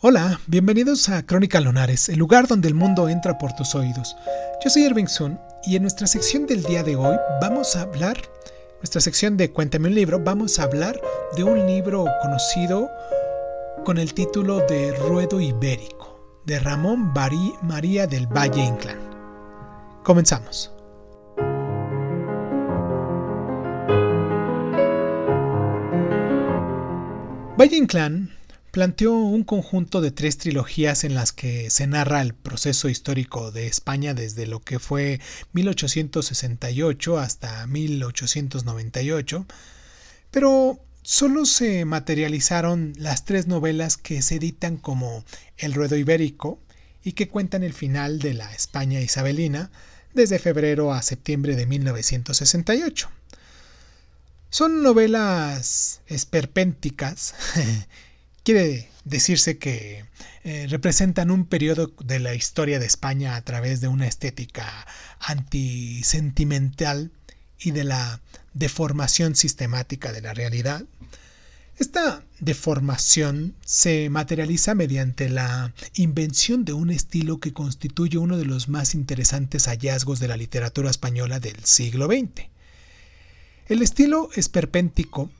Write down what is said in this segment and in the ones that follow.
Hola, bienvenidos a Crónica Lunares, el lugar donde el mundo entra por tus oídos. Yo soy Irving Sun y en nuestra sección del día de hoy vamos a hablar, nuestra sección de Cuéntame un libro, vamos a hablar de un libro conocido con el título de Ruedo Ibérico, de Ramón Barí María del Valle Inclán. Comenzamos. Valle Inclán planteó un conjunto de tres trilogías en las que se narra el proceso histórico de España desde lo que fue 1868 hasta 1898, pero solo se materializaron las tres novelas que se editan como El Ruedo Ibérico y que cuentan el final de la España isabelina desde febrero a septiembre de 1968. Son novelas esperpénticas Quiere decirse que eh, representan un periodo de la historia de España a través de una estética antisentimental y de la deformación sistemática de la realidad. Esta deformación se materializa mediante la invención de un estilo que constituye uno de los más interesantes hallazgos de la literatura española del siglo XX. El estilo esperpéntico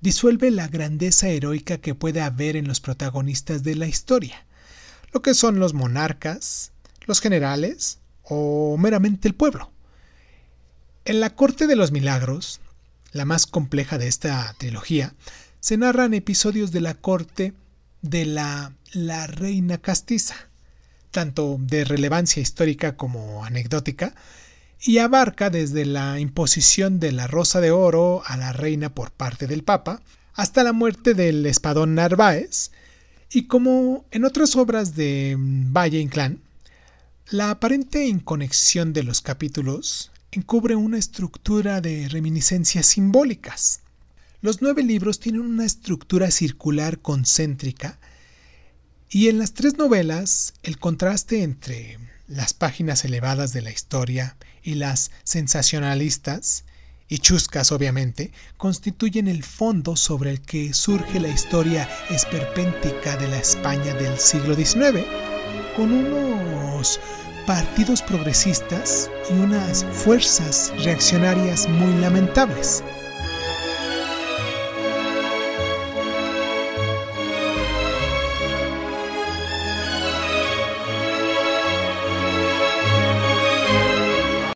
disuelve la grandeza heroica que puede haber en los protagonistas de la historia, lo que son los monarcas, los generales o meramente el pueblo. En la Corte de los Milagros, la más compleja de esta trilogía, se narran episodios de la corte de la, la reina castiza, tanto de relevancia histórica como anecdótica, y abarca desde la imposición de la Rosa de Oro a la reina por parte del Papa, hasta la muerte del espadón Narváez, y como en otras obras de Valle Inclán, la aparente inconexión de los capítulos encubre una estructura de reminiscencias simbólicas. Los nueve libros tienen una estructura circular concéntrica y en las tres novelas el contraste entre las páginas elevadas de la historia y las sensacionalistas, y chuscas obviamente, constituyen el fondo sobre el que surge la historia esperpéntica de la España del siglo XIX, con unos partidos progresistas y unas fuerzas reaccionarias muy lamentables.